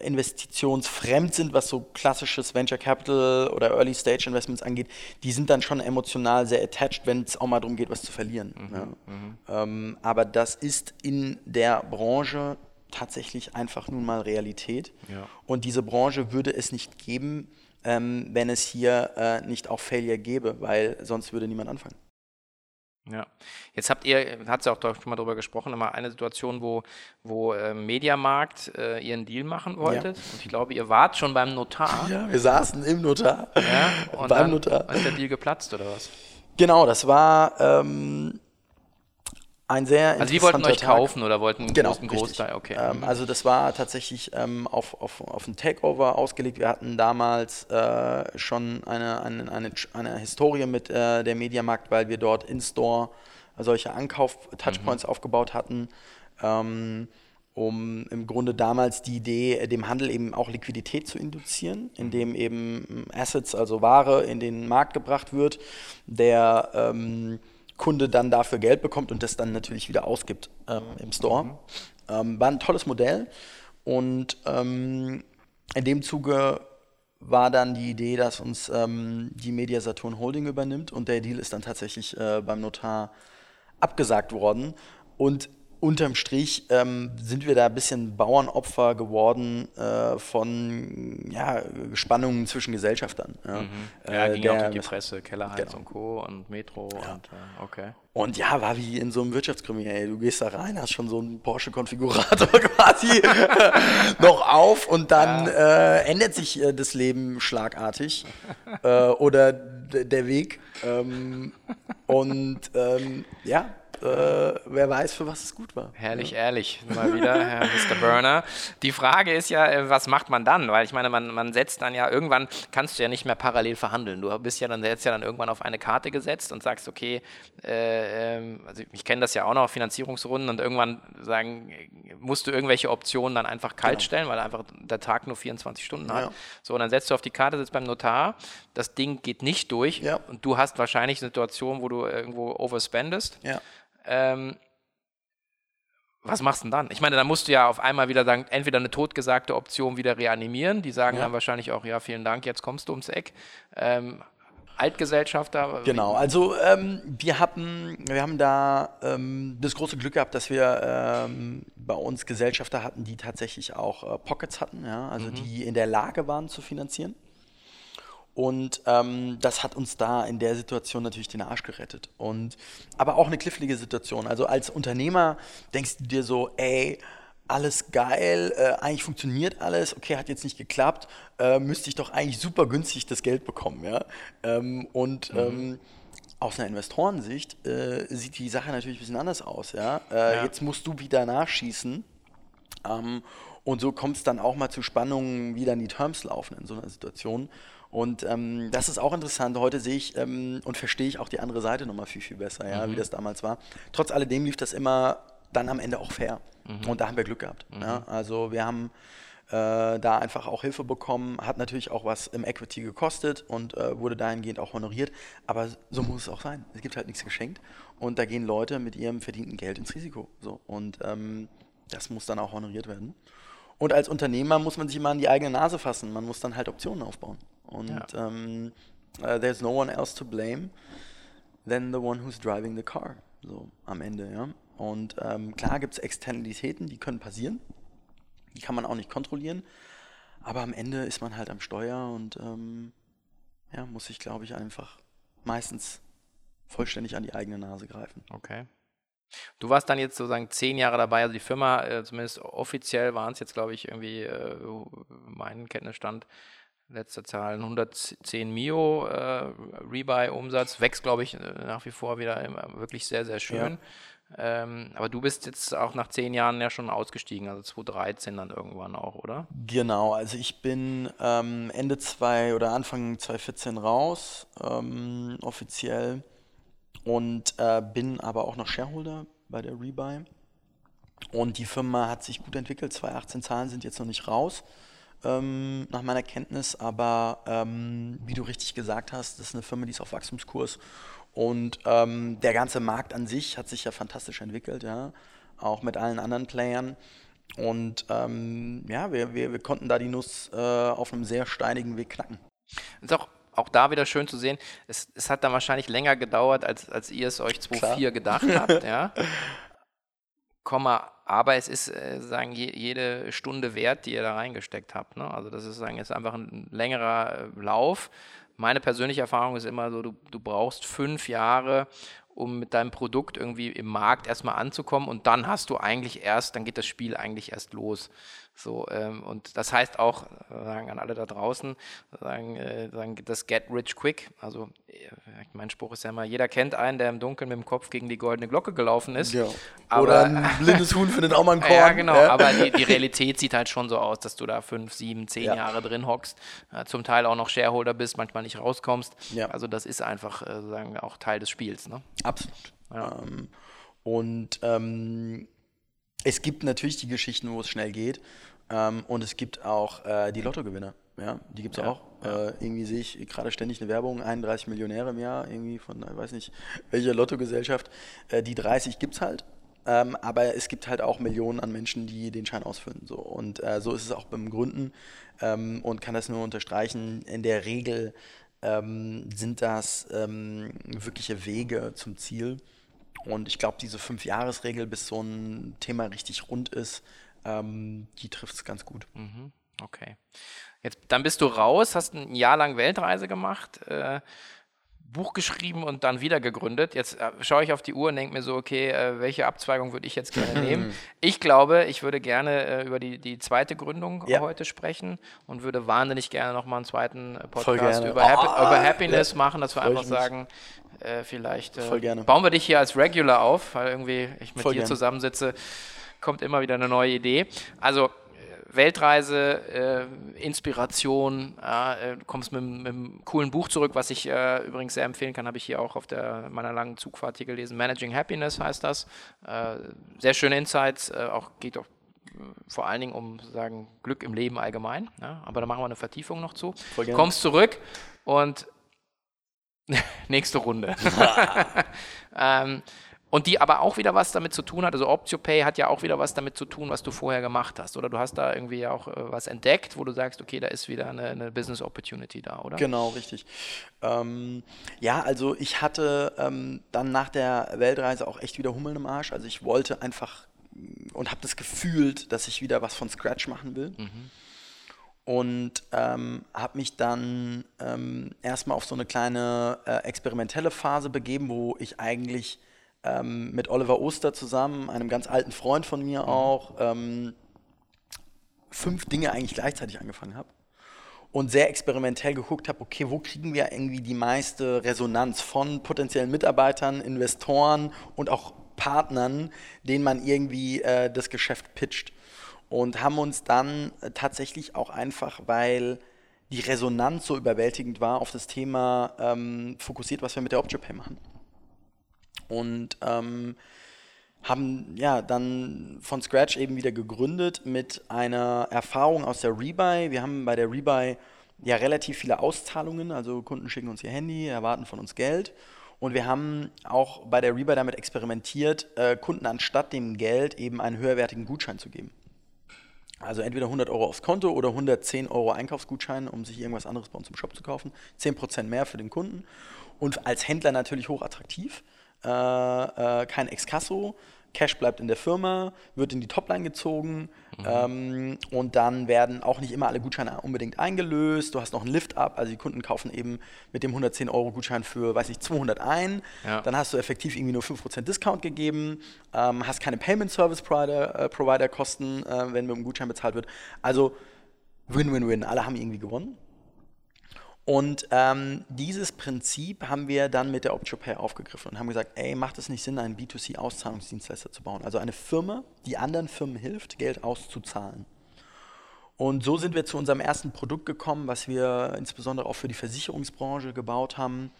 investitionsfremd sind, was so klassisches Venture Capital oder Early Stage Investments angeht, die sind dann schon emotional sehr attached, wenn es auch mal darum geht, was zu verlieren. Mhm, ja. mhm. ähm, aber das ist in der Branche tatsächlich einfach nun mal Realität. Ja. Und diese Branche würde es nicht geben, ähm, wenn es hier äh, nicht auch Failure gäbe, weil sonst würde niemand anfangen. Ja, jetzt habt ihr, hat es ja auch schon mal darüber gesprochen, immer eine Situation, wo, wo äh, Mediamarkt äh, ihren Deal machen wolltet. Ja. Und ich glaube, ihr wart schon beim Notar. Ja, wir saßen im Notar. Ja, und beim Notar. ist der Deal geplatzt oder was? Genau, das war ähm, ein sehr Also die wollten euch Tag. kaufen oder wollten einen genau, großen Großteil, okay. Ähm, also das war tatsächlich ähm, auf, auf, auf ein Takeover ausgelegt. Wir hatten damals äh, schon eine, eine, eine, eine Historie mit äh, der Mediamarkt, weil wir dort in-store solche Ankauf-Touchpoints mhm. aufgebaut hatten. Ähm, um im Grunde damals die Idee, dem Handel eben auch Liquidität zu induzieren, indem mhm. eben Assets, also Ware, in den Markt gebracht wird, der ähm, Kunde dann dafür Geld bekommt und das dann natürlich wieder ausgibt ähm, im Store. Mhm. Ähm, war ein tolles Modell und ähm, in dem Zuge war dann die Idee, dass uns ähm, die Media Saturn Holding übernimmt und der Deal ist dann tatsächlich äh, beim Notar abgesagt worden und unterm Strich ähm, sind wir da ein bisschen Bauernopfer geworden äh, von ja, Spannungen zwischen Gesellschaftern. Ja, mhm. ja äh, ging auch durch die Presse, Kellerheiz genau. und Co. und Metro ja. und äh, okay. Und ja, war wie in so einem Wirtschaftskrimi, ey, du gehst da rein, hast schon so einen Porsche-Konfigurator (laughs) quasi (laughs) noch auf und dann ja. äh, ändert sich äh, das Leben schlagartig äh, oder der Weg. Ähm, und ähm, ja, äh, wer weiß, für was es gut war. Herrlich, ja. ehrlich, mal wieder, Herr Mr. Burner. Die Frage ist ja, äh, was macht man dann? Weil ich meine, man, man setzt dann ja, irgendwann kannst du ja nicht mehr parallel verhandeln. Du bist ja dann, jetzt ja dann irgendwann auf eine Karte gesetzt und sagst, okay, äh, ähm, also ich kenne das ja auch noch, Finanzierungsrunden und irgendwann sagen, musst du irgendwelche Optionen dann einfach kalt genau. stellen, weil einfach der Tag nur 24 Stunden hat. Ja. So, und dann setzt du auf die Karte, sitzt beim Notar, das Ding geht nicht durch ja. und du hast wahrscheinlich eine Situation, wo du irgendwo overspendest. Ja. Ähm, was machst du denn dann? Ich meine, da musst du ja auf einmal wieder sagen, entweder eine totgesagte Option wieder reanimieren. Die sagen ja. dann wahrscheinlich auch, ja, vielen Dank, jetzt kommst du ums Eck. Ähm, Altgesellschafter. Genau, also ähm, wir hatten, wir haben da ähm, das große Glück gehabt, dass wir ähm, bei uns Gesellschafter hatten, die tatsächlich auch äh, Pockets hatten, ja, also mhm. die in der Lage waren zu finanzieren. Und ähm, das hat uns da in der Situation natürlich den Arsch gerettet. Und, aber auch eine knifflige Situation. Also als Unternehmer denkst du dir so, ey, alles geil, äh, eigentlich funktioniert alles, okay, hat jetzt nicht geklappt, äh, müsste ich doch eigentlich super günstig das Geld bekommen, ja. Ähm, und mhm. ähm, aus einer Investorensicht äh, sieht die Sache natürlich ein bisschen anders aus, ja. Äh, ja. Jetzt musst du wieder nachschießen. Ähm, und so kommt es dann auch mal zu Spannungen, wie dann die Terms laufen in so einer Situation. Und ähm, das ist auch interessant. Heute sehe ich ähm, und verstehe ich auch die andere Seite nochmal viel, viel besser, ja, mhm. wie das damals war. Trotz alledem lief das immer dann am Ende auch fair. Mhm. Und da haben wir Glück gehabt. Mhm. Ja. Also wir haben äh, da einfach auch Hilfe bekommen, hat natürlich auch was im Equity gekostet und äh, wurde dahingehend auch honoriert. Aber so muss es auch sein. Es gibt halt nichts geschenkt und da gehen Leute mit ihrem verdienten Geld ins Risiko. So. Und ähm, das muss dann auch honoriert werden. Und als Unternehmer muss man sich immer an die eigene Nase fassen. Man muss dann halt Optionen aufbauen. Und ja. ähm, uh, there's no one else to blame than the one who's driving the car. So am Ende, ja. Und ähm, klar gibt es Externalitäten, die können passieren. Die kann man auch nicht kontrollieren. Aber am Ende ist man halt am Steuer und ähm, ja, muss sich, glaube ich, einfach meistens vollständig an die eigene Nase greifen. Okay. Du warst dann jetzt sozusagen zehn Jahre dabei, also die Firma, äh, zumindest offiziell waren es jetzt, glaube ich, irgendwie, äh, mein Kenntnisstand, letzte Zahlen 110 Mio äh, Rebuy-Umsatz, wächst, glaube ich, nach wie vor wieder immer wirklich sehr, sehr schön. Ja. Ähm, aber du bist jetzt auch nach zehn Jahren ja schon ausgestiegen, also 2013 dann irgendwann auch, oder? Genau, also ich bin ähm, Ende 2 oder Anfang 2014 raus, ähm, offiziell, und äh, bin aber auch noch Shareholder bei der Rebuy. Und die Firma hat sich gut entwickelt, 2018 Zahlen sind jetzt noch nicht raus ähm, nach meiner Kenntnis, aber ähm, wie du richtig gesagt hast, das ist eine Firma, die ist auf Wachstumskurs und ähm, der ganze Markt an sich hat sich ja fantastisch entwickelt, ja, auch mit allen anderen Playern. Und ähm, ja, wir, wir, wir konnten da die Nuss äh, auf einem sehr steinigen Weg knacken. Ist auch auch da wieder schön zu sehen, es, es hat dann wahrscheinlich länger gedauert, als, als ihr es euch 2.4 gedacht habt, ja. (laughs) Komma, aber es ist äh, sagen je, jede Stunde wert, die ihr da reingesteckt habt. Ne? Also das ist sagen jetzt einfach ein längerer äh, Lauf. Meine persönliche Erfahrung ist immer so, du, du brauchst fünf Jahre, um mit deinem Produkt irgendwie im Markt erstmal anzukommen und dann hast du eigentlich erst, dann geht das Spiel eigentlich erst los. So, ähm, und das heißt auch, sagen an alle da draußen, sagen, äh, sagen das Get Rich Quick. Also äh, mein Spruch ist ja immer, jeder kennt einen, der im Dunkeln mit dem Kopf gegen die goldene Glocke gelaufen ist. Ja. Aber, Oder ein (laughs) blindes Huhn findet auch mal einen Korn. Ja, genau, ja. aber die, die, (laughs) Realität sieht halt schon so aus, dass du da fünf, sieben, zehn ja. Jahre drin hockst, äh, zum Teil auch noch Shareholder bist, manchmal nicht rauskommst. Ja. Also das ist einfach äh, sagen auch Teil des Spiels. Ne? Absolut. Ähm, und ähm, es gibt natürlich die Geschichten, wo es schnell geht. Ähm, und es gibt auch äh, die Lottogewinner. Ja, die gibt es ja, auch. Ja. Äh, irgendwie sehe ich gerade ständig eine Werbung, 31 Millionäre im Jahr, irgendwie von, ich weiß nicht, welcher Lottogesellschaft. Äh, die 30 gibt es halt. Ähm, aber es gibt halt auch Millionen an Menschen, die den Schein ausfüllen. So. Und äh, so ist es auch beim Gründen ähm, und kann das nur unterstreichen. In der Regel ähm, sind das ähm, wirkliche Wege zum Ziel. Und ich glaube, diese Fünf-Jahres-Regel, bis so ein Thema richtig rund ist, ähm, die trifft es ganz gut. Mhm. Okay. Jetzt, dann bist du raus, hast ein Jahr lang Weltreise gemacht. Äh, Buch geschrieben und dann wieder gegründet. Jetzt äh, schaue ich auf die Uhr und denke mir so, okay, äh, welche Abzweigung würde ich jetzt gerne (laughs) nehmen? Ich glaube, ich würde gerne äh, über die, die zweite Gründung Ja. heute sprechen und würde wahnsinnig gerne nochmal einen zweiten Podcast über, Happy, Oh, über Happiness ja. machen, dass wir einfach sagen, äh, vielleicht äh, bauen wir dich hier als Regular auf, weil irgendwie ich mit Voll dir gerne. zusammensitze, kommt immer wieder eine neue Idee. Also Weltreise, äh, Inspiration, äh, du kommst mit, einem- mit einem coolen Buch zurück, was ich äh, übrigens sehr empfehlen kann, habe ich hier auch auf der, meiner langen Zugfahrt hier gelesen. Managing Happiness heißt das. Äh, sehr schöne Insights, äh, auch geht auch äh, vor allen Dingen um sagen, Glück im Leben allgemein. Ja, aber da machen wir eine Vertiefung noch zu. Kommst zurück und (laughs) nächste Runde. (laughs) (laughs) ähm, und die aber auch wieder was damit zu tun hat. Also OptioPay hat ja auch wieder was damit zu tun, was du vorher gemacht hast. Oder du hast da irgendwie auch äh, was entdeckt, wo du sagst, okay, da ist wieder eine, eine Business Opportunity da, oder? Genau, richtig. Ähm, ja, also ich hatte ähm, dann nach der Weltreise auch echt wieder Hummeln im Arsch. Also ich wollte einfach mm, und habe das gefühlt, dass ich wieder was von Scratch machen will. Und ähm, habe mich dann ähm, erstmal auf so eine kleine äh, experimentelle Phase begeben, wo ich eigentlich ähm, mit Oliver Oster zusammen, einem ganz alten Freund von mir auch, ähm, fünf Dinge eigentlich gleichzeitig angefangen habe und sehr experimentell geguckt habe, okay, wo kriegen wir irgendwie die meiste Resonanz von potenziellen Mitarbeitern, Investoren und auch Partnern, denen man irgendwie äh, das Geschäft pitcht. Und haben uns dann äh, tatsächlich auch einfach, weil die Resonanz so überwältigend war, auf das Thema ähm, fokussiert, was wir mit der OptioPay machen. Und ähm, haben ja dann von Scratch eben wieder gegründet mit einer Erfahrung aus der Rebuy. Wir haben bei der Rebuy ja relativ viele Auszahlungen, also Kunden schicken uns ihr Handy, erwarten von uns Geld. Und wir haben auch bei der Rebuy damit experimentiert, äh, Kunden anstatt dem Geld eben einen höherwertigen Gutschein zu geben. Also entweder 100 Euro aufs Konto oder 110 Euro Einkaufsgutschein, um sich irgendwas anderes bei uns im Shop zu kaufen. 10% mehr für den Kunden. Und als Händler natürlich hochattraktiv. Äh, äh, kein Exkasso. Cash bleibt in der Firma, wird in die Topline gezogen ähm, und dann werden auch nicht immer alle Gutscheine unbedingt eingelöst. Du hast noch einen Lift-Up, also die Kunden kaufen eben mit dem 110 Euro Gutschein für, weiß nicht, 200 ein. Ja. Dann hast du effektiv irgendwie nur 5% Discount gegeben, ähm, hast keine Payment Service Provider, äh, äh, wenn mit dem Gutschein bezahlt wird. Also Win-Win-Win, alle haben irgendwie gewonnen. Und ähm, dieses Prinzip haben wir dann mit der OptioPay aufgegriffen und haben gesagt, ey, macht es nicht Sinn, einen B2C-Auszahlungsdienstleister zu bauen? Also eine Firma, die anderen Firmen hilft, Geld auszuzahlen. Und so sind wir zu unserem ersten Produkt gekommen, was wir insbesondere auch für die Versicherungsbranche gebaut haben.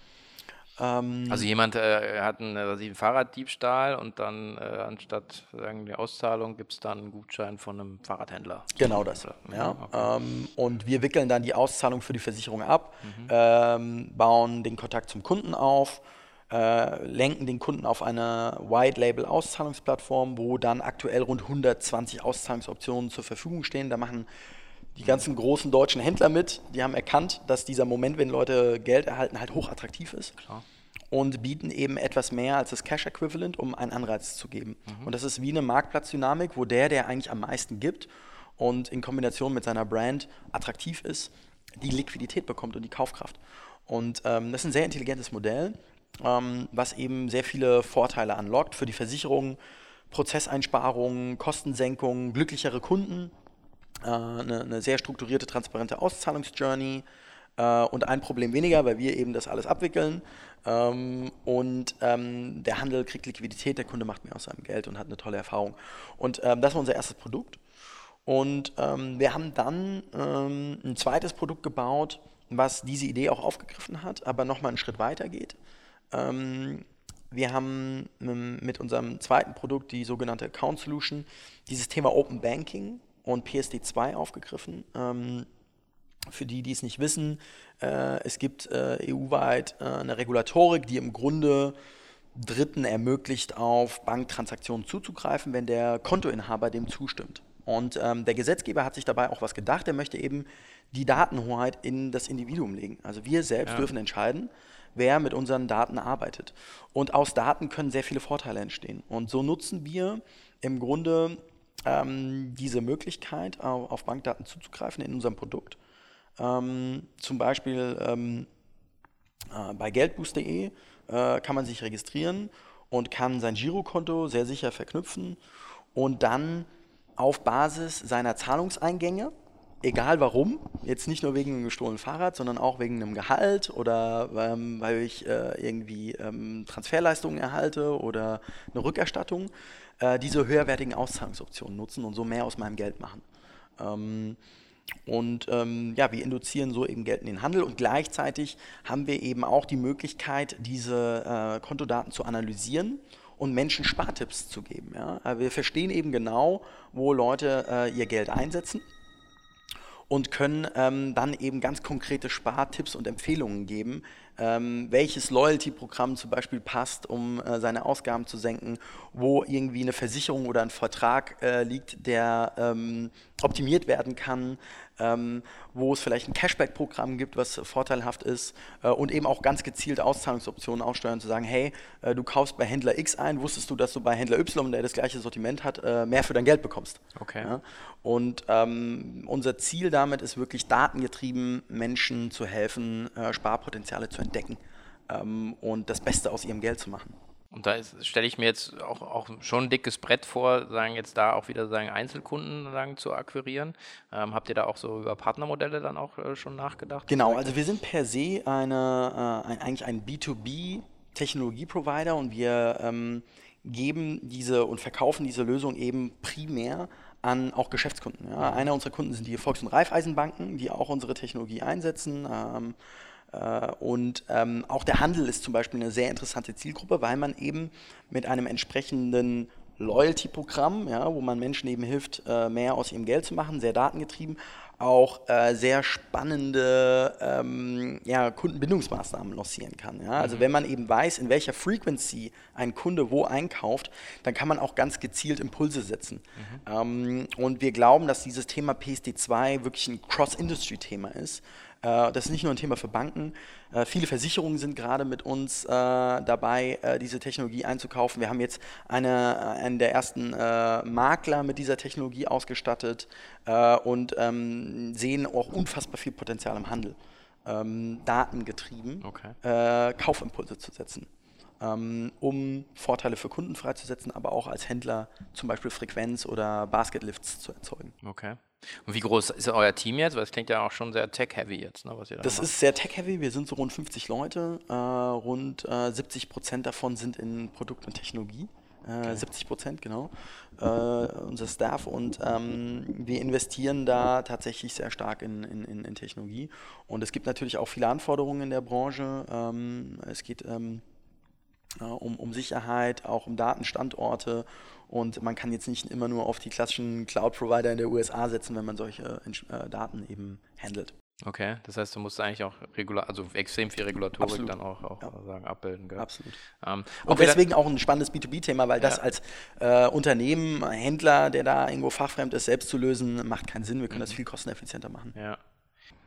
Ähm, Also jemand äh, hat einen, einen Fahrraddiebstahl und dann äh, anstatt sagen, die Auszahlung gibt es dann einen Gutschein von einem Fahrradhändler. Genau das. Ja, Ja. okay. Ähm, und wir wickeln dann die Auszahlung für die Versicherung ab, Mhm. ähm, bauen den Kontakt zum Kunden auf, äh, lenken den Kunden auf eine White-Label-Auszahlungsplattform, wo dann aktuell rund 120 Auszahlungsoptionen zur Verfügung stehen. Da machen die ganzen großen deutschen Händler mit. Die haben erkannt, dass dieser Moment, wenn Leute Geld erhalten, halt hochattraktiv ist Klar. und bieten eben etwas mehr als das Cash Equivalent, um einen Anreiz zu geben. Mhm. Und das ist wie eine Marktplatzdynamik, wo der, der eigentlich am meisten gibt und in Kombination mit seiner Brand attraktiv ist, die Liquidität bekommt und die Kaufkraft. Und ähm, das ist ein sehr intelligentes Modell, ähm, was eben sehr viele Vorteile anlockt für die Versicherung, Prozesseinsparungen, Kostensenkungen, glücklichere Kunden, eine, eine sehr strukturierte, transparente Auszahlungsjourney äh, und ein Problem weniger, weil wir eben das alles abwickeln. Ähm, und ähm, der Handel kriegt Liquidität, der Kunde macht mehr aus seinem Geld und hat eine tolle Erfahrung. Und ähm, das war unser erstes Produkt. Und wir haben dann ein zweites Produkt gebaut, was diese Idee auch aufgegriffen hat, aber nochmal einen Schritt weiter geht. Wir haben mit unserem zweiten Produkt, die sogenannte Account Solution, dieses Thema Open Banking und PSD2 aufgegriffen. Ähm, für die, die es nicht wissen, äh, es gibt äh, EU-weit äh, eine Regulatorik, die im Grunde Dritten ermöglicht, auf Banktransaktionen zuzugreifen, wenn der Kontoinhaber dem zustimmt. Und ähm, der Gesetzgeber hat sich dabei auch was gedacht. Er möchte eben die Datenhoheit in das Individuum legen. Also wir selbst Ja. dürfen entscheiden, wer mit unseren Daten arbeitet. Und aus Daten können sehr viele Vorteile entstehen. Und so nutzen wir im Grunde ähm, diese Möglichkeit, au- auf Bankdaten zuzugreifen in unserem Produkt. Ähm, zum Beispiel ähm, Äh, bei geldboost.de äh, kann man sich registrieren und kann sein Girokonto sehr sicher verknüpfen und dann auf Basis seiner Zahlungseingänge, egal warum, jetzt nicht nur wegen einem gestohlenen Fahrrad, sondern auch wegen einem Gehalt oder ähm, weil ich äh, irgendwie ähm, Transferleistungen erhalte oder eine Rückerstattung, äh, diese höherwertigen Auszahlungsoptionen nutzen und so mehr aus meinem Geld machen. Ähm, und ähm, ja, wir induzieren so eben Geld in den Handel und gleichzeitig haben wir eben auch die Möglichkeit, diese äh, Kontodaten zu analysieren und Menschen Spartipps zu geben. Ja? Äh, wir verstehen eben genau, wo Leute äh, ihr Geld einsetzen und können ähm, dann eben ganz konkrete Spartipps und Empfehlungen geben, ähm, welches Loyalty-Programm zum Beispiel passt, um äh, seine Ausgaben zu senken, wo irgendwie eine Versicherung oder ein Vertrag äh, liegt, der ähm, optimiert werden kann, ähm, wo es vielleicht ein Cashback-Programm gibt, was vorteilhaft ist äh, und eben auch ganz gezielt Auszahlungsoptionen aussteuern, zu sagen, hey, äh, du kaufst bei Händler X ein, wusstest du, dass du bei Händler Y, der das gleiche Sortiment hat, äh, mehr für dein Geld bekommst. Okay. Ja? Und ähm, unser Ziel damit ist wirklich datengetrieben Menschen zu helfen, äh, Sparpotenziale zu entdecken ähm, und das Beste aus ihrem Geld zu machen. Und da stelle ich mir jetzt auch, auch schon ein dickes Brett vor, sagen jetzt da auch wieder sagen Einzelkunden sagen, zu akquirieren. Ähm, habt ihr da auch so über Partnermodelle dann auch äh, schon nachgedacht? Genau, also wir sind per se eine, äh, ein, eigentlich ein B2B Technologieprovider und wir ähm, geben diese und verkaufen diese Lösung eben primär an auch Geschäftskunden. Ja. Einer unserer Kunden sind die Volks- und Raiffeisenbanken, die auch unsere Technologie einsetzen. Ähm, äh, und ähm, auch der Handel ist zum Beispiel eine sehr interessante Zielgruppe, weil man eben mit einem entsprechenden Loyalty-Programm, ja, wo man Menschen eben hilft, äh, mehr aus ihrem Geld zu machen, sehr datengetrieben, auch äh, sehr spannende ähm, ja, Kundenbindungsmaßnahmen lancieren kann. Ja? Also mhm. wenn man eben weiß, in welcher Frequency ein Kunde wo einkauft, dann kann man auch ganz gezielt Impulse setzen. Mhm. Ähm, und wir glauben, dass dieses Thema PSD2 wirklich ein Cross-Industry-Thema ist. Äh, das ist nicht nur ein Thema für Banken. Äh, viele Versicherungen sind gerade mit uns äh, dabei, diese Technologie einzukaufen. Wir haben jetzt eine, einen der ersten Makler mit dieser Technologie ausgestattet und ähm, sehen auch unfassbar viel Potenzial im Handel. Ähm, datengetrieben okay. Kaufimpulse zu setzen um Vorteile für Kunden freizusetzen, aber auch als Händler zum Beispiel Frequenz oder Basketlifts zu erzeugen. Okay. Und wie groß ist euer Team jetzt? Weil es klingt ja auch schon sehr tech-heavy jetzt, ne, was ihr da Das macht. ist sehr tech-heavy. Wir sind so rund 50 Leute. Äh, rund äh, 70 Prozent davon sind in Produkt und Technologie. Äh, okay. 70 Prozent, genau. Äh, unser Staff. Und ähm, wir investieren da tatsächlich sehr stark in, in, in, Technologie. Und es gibt natürlich auch viele Anforderungen in der Branche. Ähm, es geht ähm, äh, um, um Sicherheit, auch um Datenstandorte. Und man kann jetzt nicht immer nur auf die klassischen Cloud-Provider in der USA setzen, wenn man solche äh, Daten eben handelt. Okay, das heißt, du musst eigentlich auch regular, also extrem viel Regulatorik Absolut. dann auch, auch ja. sagen, abbilden. Gell? Absolut. Ähm, und deswegen auch ein spannendes B2B-Thema, weil das als äh, Unternehmen, Händler, der da irgendwo fachfremd ist, selbst zu lösen, macht keinen Sinn. Wir können mhm. das viel kosteneffizienter machen. Ja.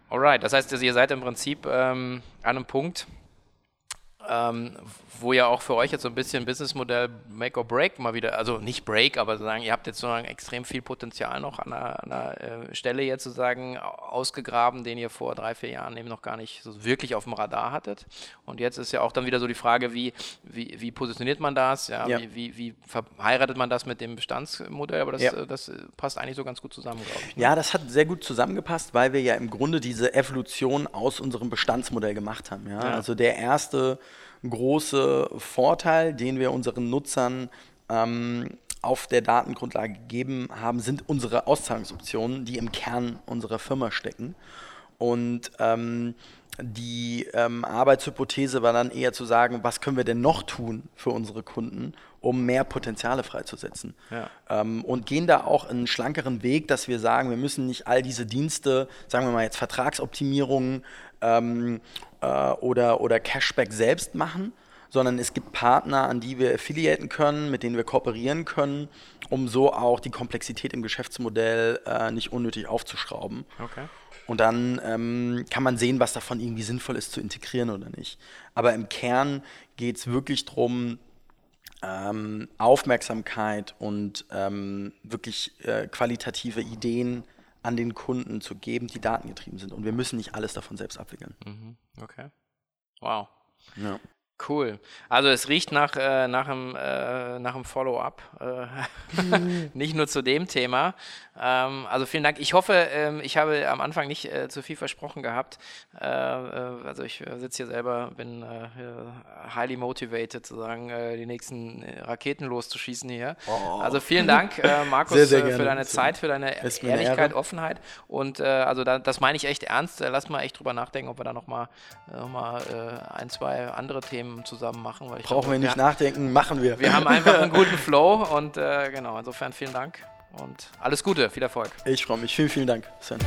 Alright, das heißt, ihr seid im Prinzip ähm, an einem Punkt, ähm, wo ja auch für euch jetzt so ein bisschen Businessmodell Make or Break mal wieder, also nicht Break, aber sagen, ihr habt jetzt so extrem viel Potenzial noch an einer, an einer äh, Stelle jetzt sozusagen ausgegraben, den ihr vor drei, vier Jahren eben noch gar nicht so wirklich auf dem Radar hattet. Und jetzt ist ja auch dann wieder so die Frage, wie, wie, wie positioniert man das? Ja, ja. Wie, wie, wie, verheiratet man das mit dem Bestandsmodell? Aber das, ja. das passt eigentlich so ganz gut zusammen, glaube ich. Ne? Ja, das hat sehr gut zusammengepasst, weil wir ja im Grunde diese Evolution aus unserem Bestandsmodell gemacht haben. Ja. Also der erste große Vorteil, den wir unseren Nutzern ähm, auf der Datengrundlage gegeben haben, sind unsere Auszahlungsoptionen, die im Kern unserer Firma stecken. Und ähm, die ähm, Arbeitshypothese war dann eher zu sagen, was können wir denn noch tun für unsere Kunden, um mehr Potenziale freizusetzen. Ja. Ähm, und gehen da auch einen schlankeren Weg, dass wir sagen, wir müssen nicht all diese Dienste, sagen wir mal jetzt Vertragsoptimierungen ähm, äh, oder, oder Cashback selbst machen, sondern es gibt Partner, an die wir affiliaten können, mit denen wir kooperieren können, um so auch die Komplexität im Geschäftsmodell äh, nicht unnötig aufzuschrauben. Okay. Und dann ähm, kann man sehen, was davon irgendwie sinnvoll ist zu integrieren oder nicht. Aber im Kern geht es wirklich darum, ähm, Aufmerksamkeit und ähm, wirklich äh, qualitative Ideen an den Kunden zu geben, die datengetrieben sind. Und wir müssen nicht alles davon selbst abwickeln. Mhm. Okay. Wow. Ja. Cool. Also es riecht nach, äh, nach einem, äh, nach einem Follow-up, äh, (laughs) nicht nur zu dem Thema. Ähm, also vielen Dank. Ich hoffe, ähm, ich habe am Anfang nicht äh, zu viel versprochen gehabt. Äh, äh, also ich sitze hier selber, bin highly motivated, sozusagen die nächsten Raketen loszuschießen hier. Oh. Also vielen Dank, (laughs) Markus, sehr, sehr für deine Zeit, für deine Ehrlichkeit, Offenheit. Und also da, das meine ich echt ernst. Lass mal echt drüber nachdenken, ob wir da nochmal noch mal, ein, zwei andere Themen Themen zusammen machen. Brauchen glaube, wir nicht wir, nachdenken, machen wir. Wir haben einfach einen (laughs) guten Flow und äh, genau, insofern vielen Dank und alles Gute, viel Erfolg. Ich freue mich. Vielen, vielen Dank. Sven.